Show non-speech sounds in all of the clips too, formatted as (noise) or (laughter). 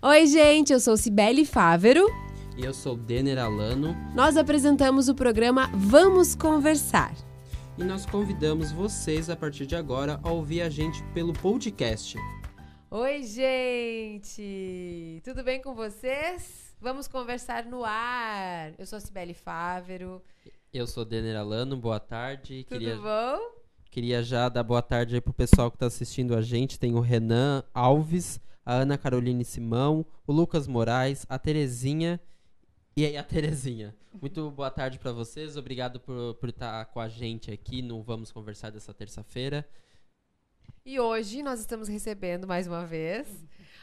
Oi, gente, eu sou Cibele Fávero. E eu sou Denner Alano. Nós apresentamos o programa Vamos Conversar. E nós convidamos vocês a partir de agora a ouvir a gente pelo podcast. Oi, gente! Tudo bem com vocês? Vamos conversar no ar. Eu sou Cibele Fávero. Eu sou Denner Alano, boa tarde. Tudo queria, bom? Queria já dar boa tarde aí pro pessoal que está assistindo a gente. Tem o Renan Alves, a Ana Caroline Simão, o Lucas Moraes, a Terezinha e aí a Terezinha. Muito boa tarde para vocês. Obrigado por, por estar com a gente aqui no Vamos Conversar dessa terça-feira. E hoje nós estamos recebendo mais uma vez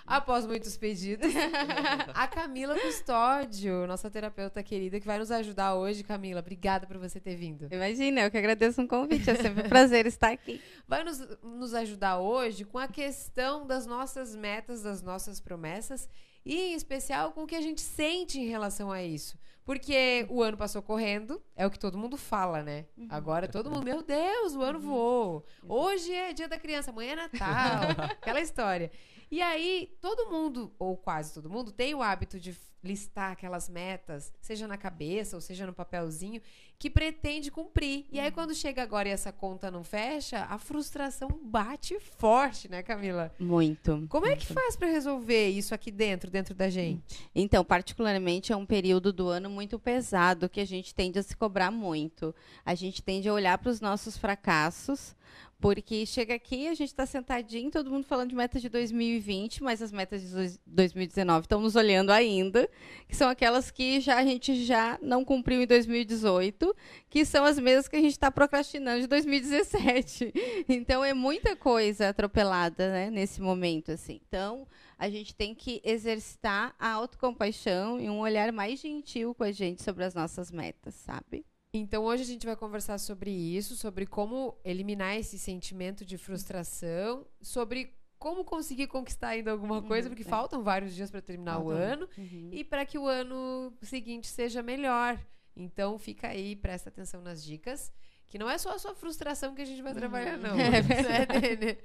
após muitos pedidos, (laughs) a Camila Custódio, nossa terapeuta querida, que vai nos ajudar hoje. Camila, obrigada por você ter vindo. Imagina, eu que agradeço um convite, é sempre um prazer estar aqui. Vai nos, nos ajudar hoje com a questão das nossas metas, das nossas promessas e, em especial, com o que a gente sente em relação a isso. Porque o ano passou correndo, é o que todo mundo fala, né? Uhum. Agora todo mundo, meu Deus, o ano uhum. voou. Hoje é dia da criança, amanhã é Natal. (laughs) aquela história. E aí, todo mundo, ou quase todo mundo, tem o hábito de listar aquelas metas, seja na cabeça ou seja no papelzinho, que pretende cumprir. E aí, uhum. quando chega agora e essa conta não fecha, a frustração bate forte, né, Camila? Muito. Como é que faz para resolver isso aqui dentro, dentro da gente? Então, particularmente, é um período do ano muito pesado que a gente tende a se cobrar muito. A gente tende a olhar para os nossos fracassos porque chega aqui, a gente está sentadinho, todo mundo falando de metas de 2020, mas as metas de 2019 estão nos olhando ainda, que são aquelas que já a gente já não cumpriu em 2018, que são as mesmas que a gente está procrastinando de 2017. (laughs) Então é muita coisa atropelada né, nesse momento. assim. Então a gente tem que exercitar a autocompaixão e um olhar mais gentil com a gente sobre as nossas metas, sabe? Então hoje a gente vai conversar sobre isso, sobre como eliminar esse sentimento de frustração, sobre como conseguir conquistar ainda alguma uhum, coisa, porque é. faltam vários dias para terminar o ano uhum. e para que o ano seguinte seja melhor. Então fica aí, presta atenção nas dicas. Que não é só a sua frustração que a gente vai uhum. trabalhar, não. (laughs) É, (laughs) né,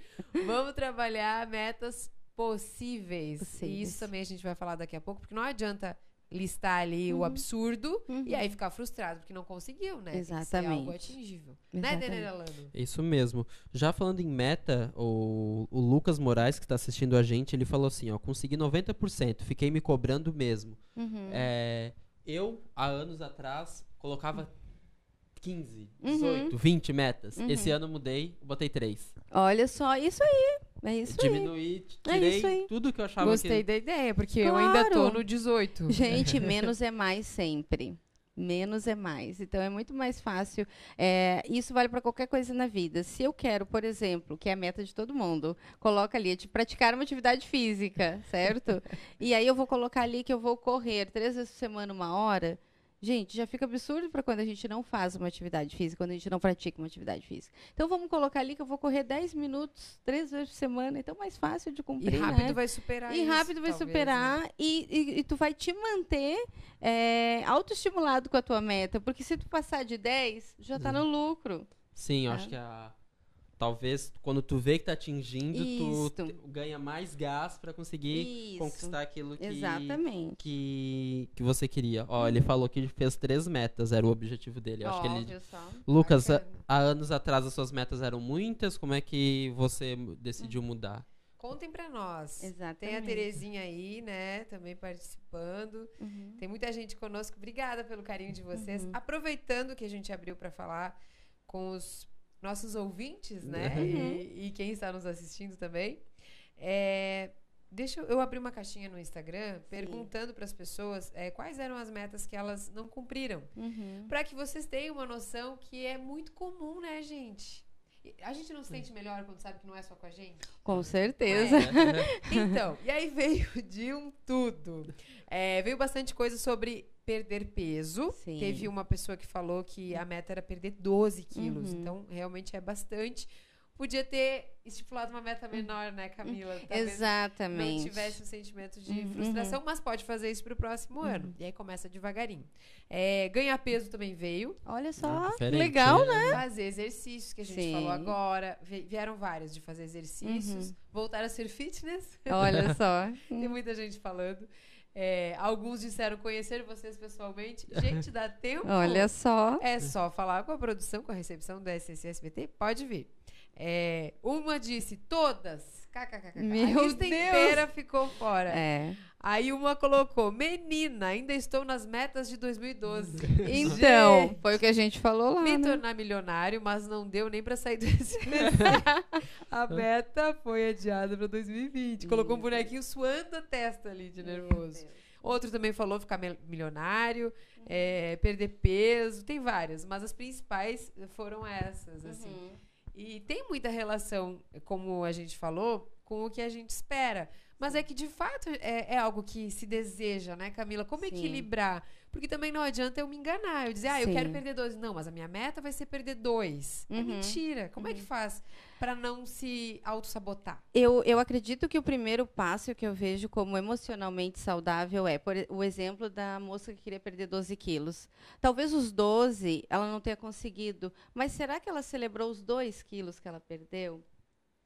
Vamos trabalhar metas possíveis. possíveis. E isso também a gente vai falar daqui a pouco, porque não adianta listar ali uhum. o absurdo uhum. e aí ficar frustrado porque não conseguiu, né? Exatamente. algo atingível. Né, Exatamente. Né, Denner Isso mesmo. Já falando em meta, o, o Lucas Moraes, que está assistindo a gente, ele falou assim, ó, consegui 90%, fiquei me cobrando mesmo. Uhum. É, eu, há anos atrás, colocava 15, 18, uhum. 20 metas. Uhum. Esse ano mudei, botei 3. Olha só, isso aí. É isso Diminuí, aí. tirei é tudo que eu achava Gostei que... da ideia, porque claro. eu ainda tô no 18. (laughs) (laughs) Gente, menos é mais sempre. Menos é mais. Então é muito mais fácil. É, isso vale para qualquer coisa na vida. Se eu quero, por exemplo, que é a meta de todo mundo, coloca ali de praticar uma atividade física, certo? (laughs) e aí eu vou colocar ali que eu vou correr três vezes por semana, uma hora. Gente, já fica absurdo para quando a gente não faz uma atividade física, quando a gente não pratica uma atividade física. Então vamos colocar ali que eu vou correr 10 minutos, três vezes por semana, então mais fácil de cumprir. E rápido né? vai superar. E isso, rápido vai talvez, superar né? e, e, e, tu vai te manter é, autoestimulado com a tua meta, porque se tu passar de 10, já está no lucro. Sim, eu é. acho que a talvez quando tu vê que tá atingindo, Isso. tu ganha mais gás para conseguir Isso. conquistar aquilo que, Exatamente. que que você queria. Ó, ele falou que fez três metas, era o objetivo dele. Acho que ele só. Lucas, há, há anos atrás as suas metas eram muitas, como é que você decidiu mudar? Contem para nós. Exatamente. Tem a Terezinha aí, né, também participando. Uhum. Tem muita gente conosco. Obrigada pelo carinho de vocês. Uhum. Aproveitando que a gente abriu para falar com os nossos ouvintes, né? Uhum. E, e, quem está nos assistindo também. É, deixa eu, abrir uma caixinha no Instagram Sim. perguntando para as pessoas é, quais eram as metas que elas não cumpriram. Uhum. Para que vocês tenham uma noção que é muito comum, né, gente? A gente não se sente melhor quando sabe que não é só com a gente? Com certeza. É. Então, e aí veio de um tudo. É, veio bastante coisa sobre perder peso. Sim. Teve uma pessoa que falou que a meta era perder 12 quilos. Uhum. Então, realmente é bastante. podia ter estipulado uma meta menor, né, Camila? Talvez Exatamente. Não tivesse um sentimento de uhum. frustração, mas pode fazer isso para o próximo uhum. ano. E aí começa devagarinho. É, ganhar peso também veio. Olha só, ah, legal, né? Fazer exercícios, que a gente Sim. falou agora. Vieram várias de fazer exercícios. Uhum. Voltar a ser fitness. Olha só. (laughs) Tem muita gente falando. É, alguns disseram conhecer vocês pessoalmente. (laughs) Gente, dá tempo? Olha só. É só falar com a produção, com a recepção da SCSBT. Pode vir. É, uma disse todas. KKKK. Meu a lista Deus. inteira ficou fora. É. Aí uma colocou, menina, ainda estou nas metas de 2012. (laughs) Então, gente, foi o que a gente falou lá. Me né? tornar milionário, mas não deu nem para sair do (laughs) (laughs) A meta foi adiada para 2020. Colocou um bonequinho suando a testa ali de nervoso. Outro também falou ficar milionário, é, perder peso, tem várias, mas as principais foram essas, assim. Uhum. E tem muita relação, como a gente falou, com o que a gente espera. Mas é que, de fato, é, é algo que se deseja, né, Camila? Como Sim. equilibrar? Porque também não adianta eu me enganar. Eu dizer, ah, eu Sim. quero perder dois. Não, mas a minha meta vai ser perder dois. É uhum. É mentira. Como uhum. é que uhum. faz para não se auto-sabotar? Eu, eu acredito que o primeiro passo que eu vejo como emocionalmente saudável é por, o exemplo da moça que queria perder 12 quilos. Talvez os 12 ela não tenha conseguido, mas será que ela celebrou os 2 quilos que ela perdeu?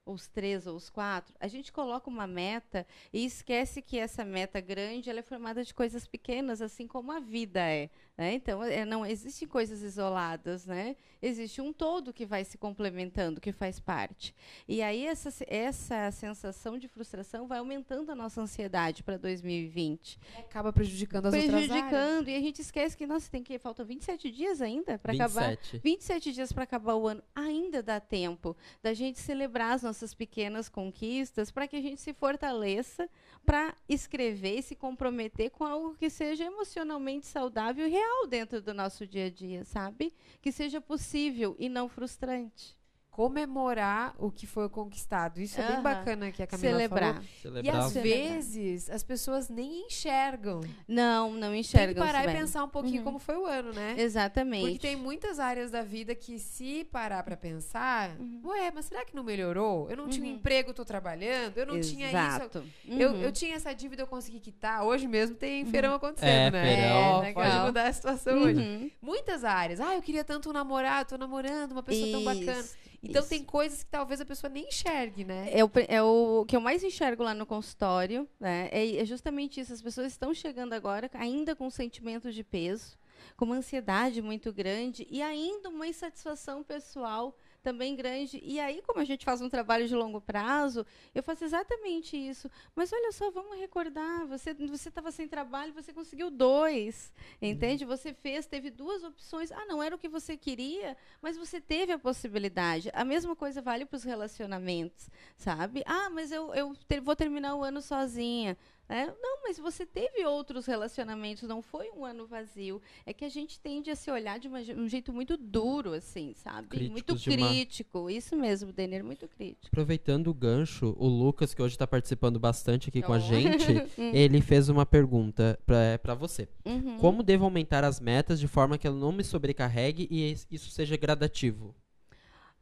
Os três ou os quatro, a gente coloca uma meta e esquece que essa meta grande ela é formada de coisas pequenas, assim como a vida é. Né? Então, é, não existem coisas isoladas, né? Existe um todo que vai se complementando, que faz parte. E aí essa, essa sensação de frustração vai aumentando a nossa ansiedade para 2020. Acaba prejudicando as prejudicando, outras Prejudicando, e a gente esquece que, nossa, tem que falta 27 dias ainda para acabar. 27 dias para acabar o ano. Ainda dá tempo da gente celebrar as nossas pequenas conquistas para que a gente se fortaleça para escrever e se comprometer com algo que seja emocionalmente saudável e real dentro do nosso dia a dia, sabe? Que seja possível e não frustrante comemorar o que foi conquistado. Isso é bem bacana que a Camila Celebrar. falou. Celebrar. E às vezes as pessoas nem enxergam. não, não enxergam. Tem que parar e pensar um pouquinho uhum. como foi o ano, né? Exatamente. Porque tem muitas áreas da vida que se parar para pensar, uhum. ué, mas será que não melhorou? Eu não uhum. tinha um uhum. emprego, tô trabalhando, eu não Exato. tinha isso. Eu, eu uhum. tinha essa dívida, eu consegui quitar. Hoje mesmo tem uhum. feirão acontecendo, é, né? Feirão. É, pode mudar a situação hoje. Muitas áreas. Ah, eu queria tanto um namorado, tô namorando, uma pessoa isso. tão bacana. Então Isso. tem coisas que talvez a pessoa nem enxergue, né? É o, é o que eu mais enxergo lá no consultório, né? É, é justamente isso. As pessoas estão chegando agora ainda com sentimento de peso, com uma ansiedade muito grande e ainda uma insatisfação pessoal também grande. E aí, como a gente faz um trabalho de longo prazo, eu faço exatamente isso. Mas olha só, vamos recordar, você você estava sem trabalho, você conseguiu dois, entende? Você fez, teve duas opções. Ah, não era o que você queria, mas você teve a possibilidade. A mesma coisa vale para os relacionamentos, sabe? Ah, mas eu, eu ter, vou terminar o ano sozinha. É, não, mas você teve outros relacionamentos, não foi um ano vazio. É que a gente tende a se olhar de uma, um jeito muito duro, assim, sabe? Críticos muito crítico. Uma... Isso mesmo, Denner, muito crítico. Aproveitando o gancho, o Lucas, que hoje está participando bastante aqui oh. com a gente, (laughs) hum. ele fez uma pergunta para você. Uhum. Como devo aumentar as metas de forma que ela não me sobrecarregue e isso seja gradativo?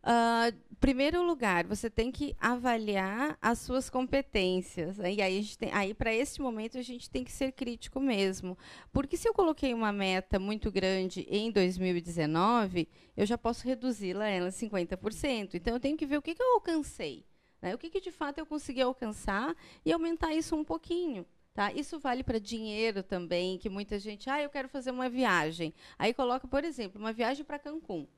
Uh, primeiro lugar, você tem que avaliar as suas competências. Né? E aí, aí para esse momento, a gente tem que ser crítico mesmo. Porque se eu coloquei uma meta muito grande em 2019, eu já posso reduzi-la ela 50%. Então, eu tenho que ver o que, que eu alcancei. Né? O que, que de fato eu consegui alcançar e aumentar isso um pouquinho. Tá? Isso vale para dinheiro também, que muita gente, ah, eu quero fazer uma viagem. Aí coloca, por exemplo, uma viagem para Cancún.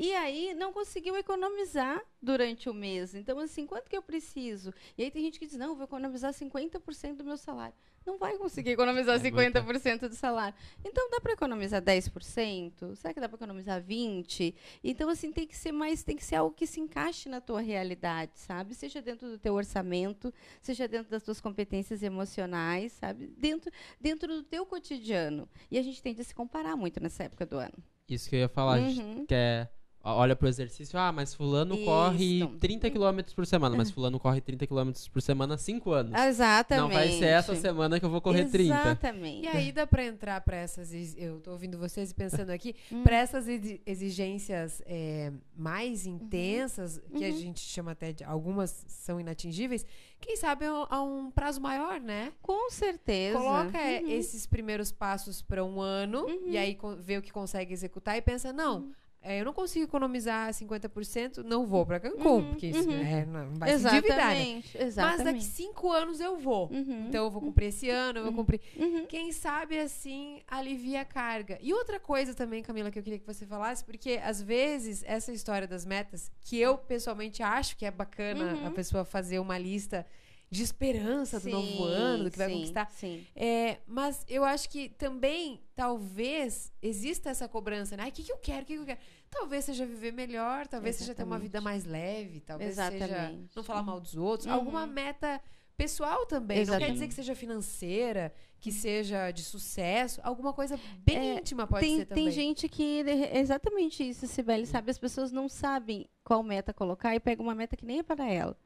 E aí não conseguiu economizar durante o mês. Então, assim, quanto que eu preciso? E aí tem gente que diz, não, vou economizar 50% do meu salário. Não vai conseguir economizar é 50% do salário. Então, dá para economizar 10%? Será que dá para economizar 20%? Então, assim, tem que ser mais, tem que ser algo que se encaixe na tua realidade, sabe? Seja dentro do teu orçamento, seja dentro das tuas competências emocionais, sabe? Dentro, dentro do teu cotidiano. E a gente tende a se comparar muito nessa época do ano. Isso que eu ia falar, uhum. que é olha pro exercício, ah, mas fulano Isso. corre 30 km por semana, mas (laughs) fulano corre 30 km por semana há 5 anos. Exatamente. Não vai ser essa semana que eu vou correr 30. Exatamente. E aí dá pra entrar pra essas. Eu tô ouvindo vocês e pensando aqui, (laughs) Hum. pra essas exi- exigências é, mais Uhum. intensas, que a gente chama até de. Algumas são inatingíveis, quem sabe a, um prazo maior, né? Com certeza. Coloca é, Uhum. esses primeiros passos pra um ano e aí vê o que consegue executar e pensa, não. Uhum. é, eu não consigo economizar 50%, não vou pra Cancún, Uhum, porque isso uhum. é, não vai se endividar, né? Exatamente. Mas Exatamente. daqui cinco anos eu vou. Uhum. Então eu vou cumprir esse ano, eu vou cumprir. Uhum. Quem sabe assim alivia a carga. E outra coisa também, Camila, que eu queria que você falasse, porque às vezes essa história das metas, que eu pessoalmente acho que é bacana Uhum. a pessoa fazer uma lista de esperança do novo Sim, ano, do que vai sim, conquistar. Sim. É, mas eu acho que também, talvez, exista essa cobrança, né? O que, que eu quero? O que, que eu quero? Talvez seja viver melhor, talvez seja ter uma Exatamente. vida mais leve, talvez seja Exatamente. não falar mal dos outros. Uhum. Alguma meta pessoal também. Não quer Exatamente. dizer que seja financeira, que seja de sucesso. Alguma coisa bem É, íntima pode tem, ser também. tem gente que é exatamente isso, Sibeli, sabe? As pessoas não sabem qual meta colocar e pegam uma meta que nem é para ela.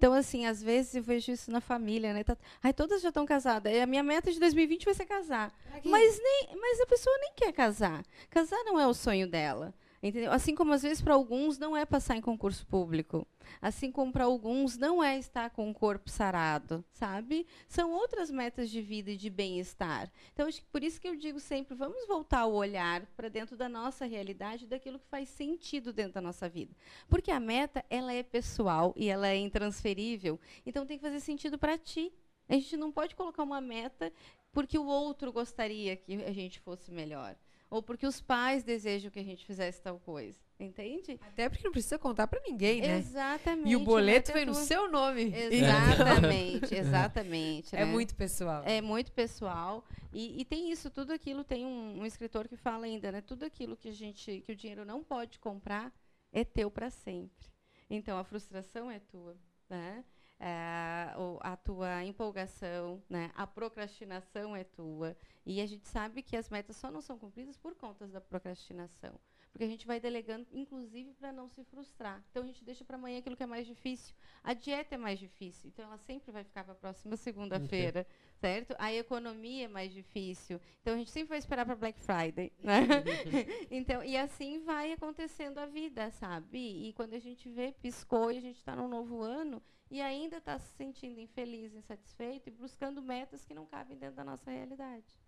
Então, assim, às vezes eu vejo isso na família, né? Tá, ai, todas já estão casadas. E A minha meta de 2020 vai ser casar. Mas, nem, mas a pessoa nem quer casar. Casar não é o sonho dela. Entendeu? Assim como às vezes para alguns não é passar em concurso público. Assim como para alguns não é estar com o corpo sarado, sabe? São outras metas de vida e de bem-estar. Então, por isso que eu digo sempre, vamos voltar o olhar para dentro da nossa realidade, daquilo que faz sentido dentro da nossa vida. Porque a meta, ela é pessoal e ela é intransferível, então tem que fazer sentido para ti. A gente não pode colocar uma meta porque o outro gostaria que a gente fosse melhor. Ou porque os pais desejam que a gente fizesse tal coisa. Entende? Até porque não precisa contar pra ninguém, né? Exatamente. E o boleto é vem no tua. seu nome. Exatamente, (laughs) exatamente. É né? muito pessoal. É muito pessoal. E, e tem isso, tudo aquilo, tem um, um escritor que fala ainda, né? Tudo aquilo que a gente, que o dinheiro não pode comprar é teu para sempre. Então a frustração é tua, né? É, o- a tua empolgação, né? A procrastinação é tua. E a gente sabe que as metas só não são cumpridas por conta da procrastinação. Porque a gente vai delegando, inclusive, para não se frustrar. Então a gente deixa para amanhã aquilo que é mais difícil. A dieta é mais difícil, então ela sempre vai ficar para a próxima segunda-feira, certo? A economia é mais difícil, então a gente sempre vai esperar para Black Friday, né? (laughs) então, e assim vai acontecendo a vida, sabe? E quando a gente vê, piscou e a gente está num novo ano e ainda está se sentindo infeliz, insatisfeito e buscando metas que não cabem dentro da nossa realidade.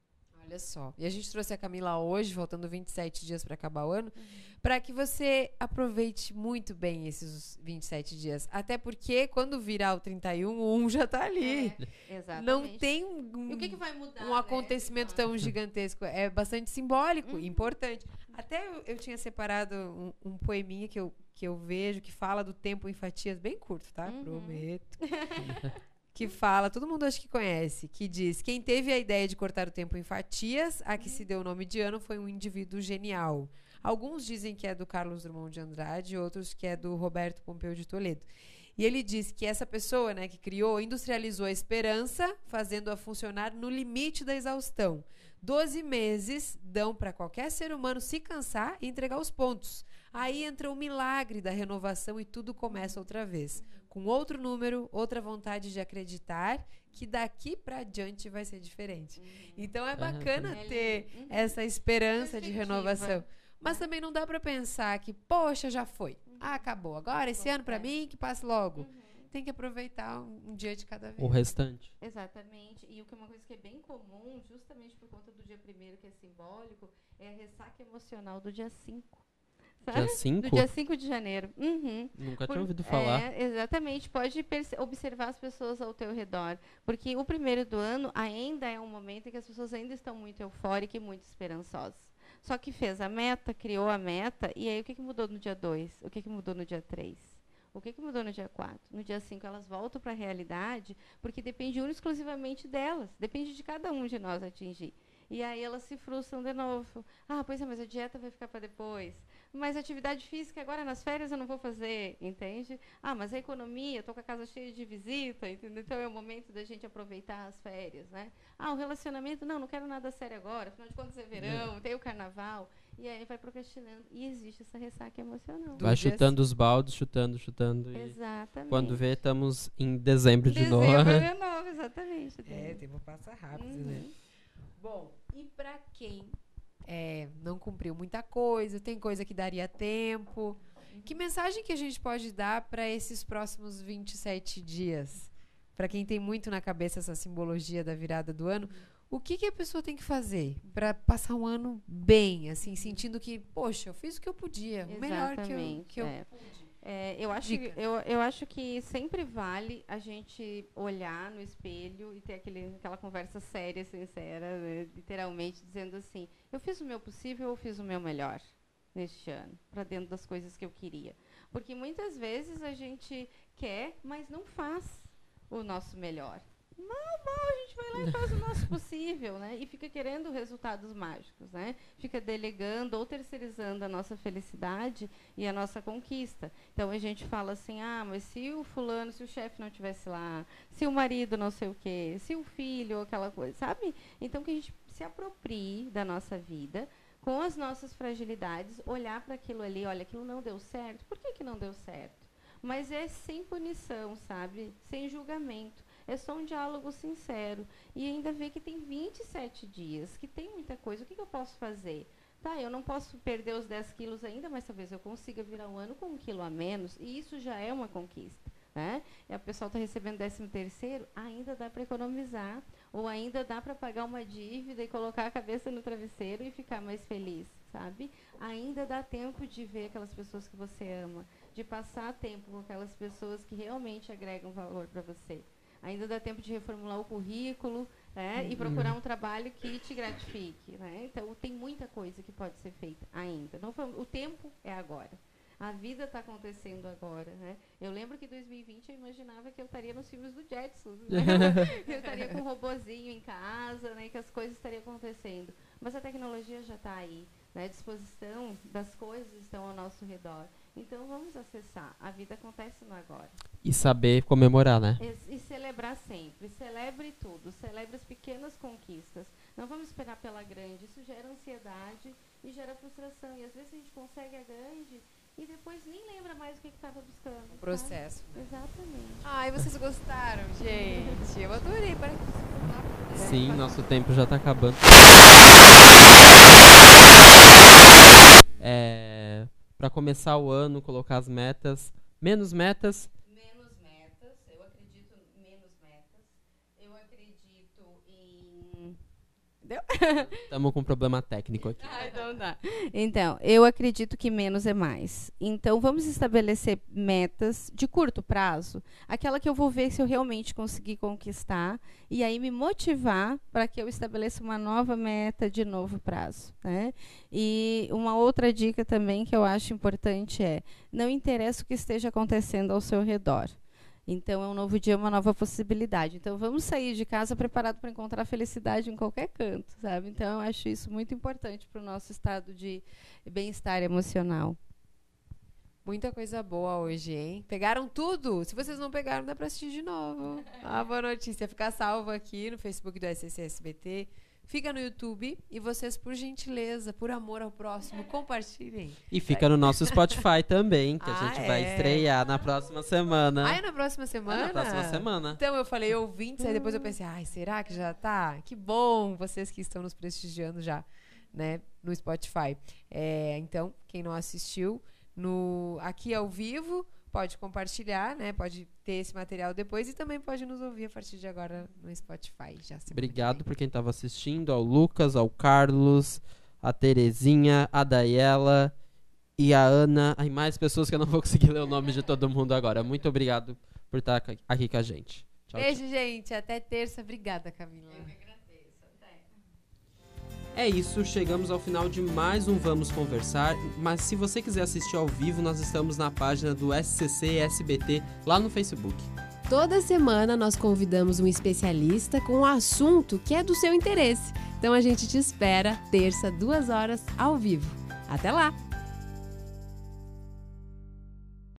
Olha só. E a gente trouxe a Camila hoje, faltando 27 dias para acabar o ano, Uhum. para que você aproveite muito bem esses 27 dias. Até porque quando virar o 31, o 1 já tá ali. É, exatamente. Não tem um, o que, que vai mudar? um né, acontecimento tão (laughs) gigantesco. É bastante simbólico, Uhum. importante. Até eu, eu tinha separado um, um poeminha que eu, que eu vejo que fala do tempo em fatias, bem curto, tá? Uhum. Prometo. (laughs) que fala, todo mundo acho que conhece, que diz: quem teve a ideia de cortar o tempo em fatias, a que se deu o nome de ano foi um indivíduo genial. Alguns dizem que é do Carlos Drummond de Andrade, outros que é do Roberto Pompeu de Toledo. E ele diz que essa pessoa, né, que criou, industrializou a esperança, fazendo-a funcionar no limite da exaustão. Doze meses dão para qualquer ser humano se cansar e entregar os pontos. Aí entra o milagre da renovação e tudo começa outra vez. Com outro número, outra vontade de acreditar que daqui para adiante vai ser diferente. Então é bacana É ter. Uhum. essa esperança de renovação. Mas também não dá para pensar que, poxa, já foi. Uhum. Ah, acabou. Agora, esse ano para mim, que passe logo. Tem que aproveitar um, um dia de cada vez. O restante. Exatamente. E o que é uma coisa que é bem comum, justamente por conta do dia primeiro que é simbólico, é a ressaca emocional do dia 5. Dia 5? Do dia 5 de janeiro. Uhum. Nunca Por- tinha ouvido falar. É, exatamente. Pode observar as pessoas ao teu redor. Porque o primeiro do ano ainda é um momento em que as pessoas ainda estão muito eufóricas e muito esperançosas. Só que fez a meta, criou a meta, e aí o que, que mudou no dia 2? O que, que mudou no dia 3? O que, que mudou no dia 4? No dia 5 elas voltam para a realidade, porque depende única exclusivamente delas. Depende de cada um de nós atingir. E aí elas se frustram de novo. Ah, pois é, mas a dieta vai ficar para depois. Mas atividade física agora nas férias eu não vou fazer, entende? Ah, mas a economia, estou com a casa cheia de visita, entendeu? Então é o momento da gente aproveitar as férias, né? Ah, o relacionamento, não, não quero nada sério agora, afinal de contas é verão, tem o carnaval. E aí vai procrastinando. E existe essa ressaca emocional. Vai chutando os baldes, chutando, chutando. Exatamente. Quando vê, estamos em dezembro, de dezembro novo. de (laughs) novo, exatamente. É, tempo passa rápido, Uhum. né? Bom, e pra quem é, não cumpriu muita coisa, tem coisa que daria tempo, que mensagem que a gente pode dar para esses próximos 27 dias? Para quem tem muito na cabeça essa simbologia da virada do ano, o que, que a pessoa tem que fazer para passar um ano bem, assim, sentindo que, poxa, eu fiz o que eu podia, o melhor que eu, que eu é. É, eu, acho, Dica. eu, eu acho que sempre vale a gente olhar no espelho e ter aquele, aquela conversa séria, sincera, né, literalmente, dizendo assim: eu fiz o meu possível, eu fiz o meu melhor neste ano, para dentro das coisas que eu queria. Porque muitas vezes a gente quer, mas não faz o nosso melhor. Mal, mal, a gente vai lá e faz o nosso possível, né? E fica querendo resultados mágicos, né? Fica delegando ou terceirizando a nossa felicidade e a nossa conquista. Então a gente fala assim: ah, mas se o fulano, se o chefe não tivesse lá, se o marido não sei o quê, se o filho, aquela coisa, sabe? Então que a gente se aproprie da nossa vida com as nossas fragilidades, olhar para aquilo ali, olha, aquilo não deu certo. Por que, que não deu certo? Mas é sem punição, sabe? Sem julgamento. É só um diálogo sincero. E ainda ver que tem 27 dias, que tem muita coisa. O que, que eu posso fazer? Tá, eu não posso perder os 10 quilos ainda, mas talvez eu consiga virar um ano com um quilo a menos. E isso já é uma conquista. Né? E a pessoa está recebendo 13 terceiro, ainda dá para economizar, ou ainda dá para pagar uma dívida e colocar a cabeça no travesseiro e ficar mais feliz, sabe? Ainda dá tempo de ver aquelas pessoas que você ama, de passar tempo com aquelas pessoas que realmente agregam valor para você. Ainda dá tempo de reformular o currículo né? e procurar um trabalho que te gratifique. Né? Então, tem muita coisa que pode ser feita ainda. Não, foi- o tempo é agora. A vida está acontecendo agora, né? Eu lembro que em 2020 eu imaginava que eu estaria nos filmes do Jetsons, né? (laughs) eu estaria com um robozinho em casa, né? Que as coisas estariam acontecendo. Mas a tecnologia já está aí, né? A disposição das coisas estão ao nosso redor. Então vamos acessar. A vida acontece no agora. E saber comemorar, né? E, e celebrar sempre. Celebre tudo. Celebre as pequenas conquistas. Não vamos esperar pela grande. Isso gera ansiedade e gera frustração. E às vezes a gente consegue a grande e depois nem lembra mais o que estava buscando. sabe? processo. Exatamente. Ai, vocês gostaram, gente? Eu adorei. Parece que né? Sim, nosso tempo já tá acabando. É, para começar o ano, colocar as metas, menos metas, Menos metas, eu acredito em menos metas. Eu acredito em. Estamos (laughs) com um problema técnico aqui. Ah, então tá. Então, eu acredito que menos é mais. Então, vamos estabelecer metas de curto prazo, aquela que eu vou ver se eu realmente conseguir conquistar, e aí me motivar para que eu estabeleça uma nova meta de novo prazo. Né? E uma outra dica também que eu acho importante é: não interessa o que esteja acontecendo ao seu redor. Então é um novo dia, uma nova possibilidade. Então vamos sair de casa preparado para encontrar felicidade em qualquer canto, sabe? Então eu acho isso muito importante para o nosso estado de bem-estar emocional. Muita coisa boa hoje, hein? Pegaram tudo? Se vocês não pegaram, dá pra assistir de novo. A (laughs) boa notícia. Fica salvo aqui no Facebook do SCSBT. Fica no YouTube. E vocês, por gentileza, por amor ao próximo, compartilhem. E fica no nosso Spotify também, que a Ah, gente vai é. estrear na próxima semana. Ah, é na próxima semana? na próxima semana. Então eu falei ouvintes, aí depois eu pensei, ai, será que já tá? Que bom vocês que estão nos prestigiando já, né, no Spotify. É, então, quem não assistiu, no aqui ao vivo, pode compartilhar, né? Pode ter esse material depois e também pode nos ouvir a partir de agora no Spotify. Já que Obrigado vem. por quem estava assistindo, ao Lucas, ao Carlos, a Terezinha, a Daiela e a Ana. E mais pessoas que eu não vou conseguir ler o nome de todo mundo agora. Muito obrigado por estar aqui- com a gente. Tchau, tchau. Beijo, gente. Até terça. Obrigada, Camila. É isso, chegamos ao final de mais um Vamos Conversar. Mas se você quiser assistir ao vivo, nós estamos na página do SCC SBT lá no Facebook. Toda semana nós convidamos um especialista com um assunto que é do seu interesse. Então a gente te espera terça, duas horas, ao vivo. Até lá!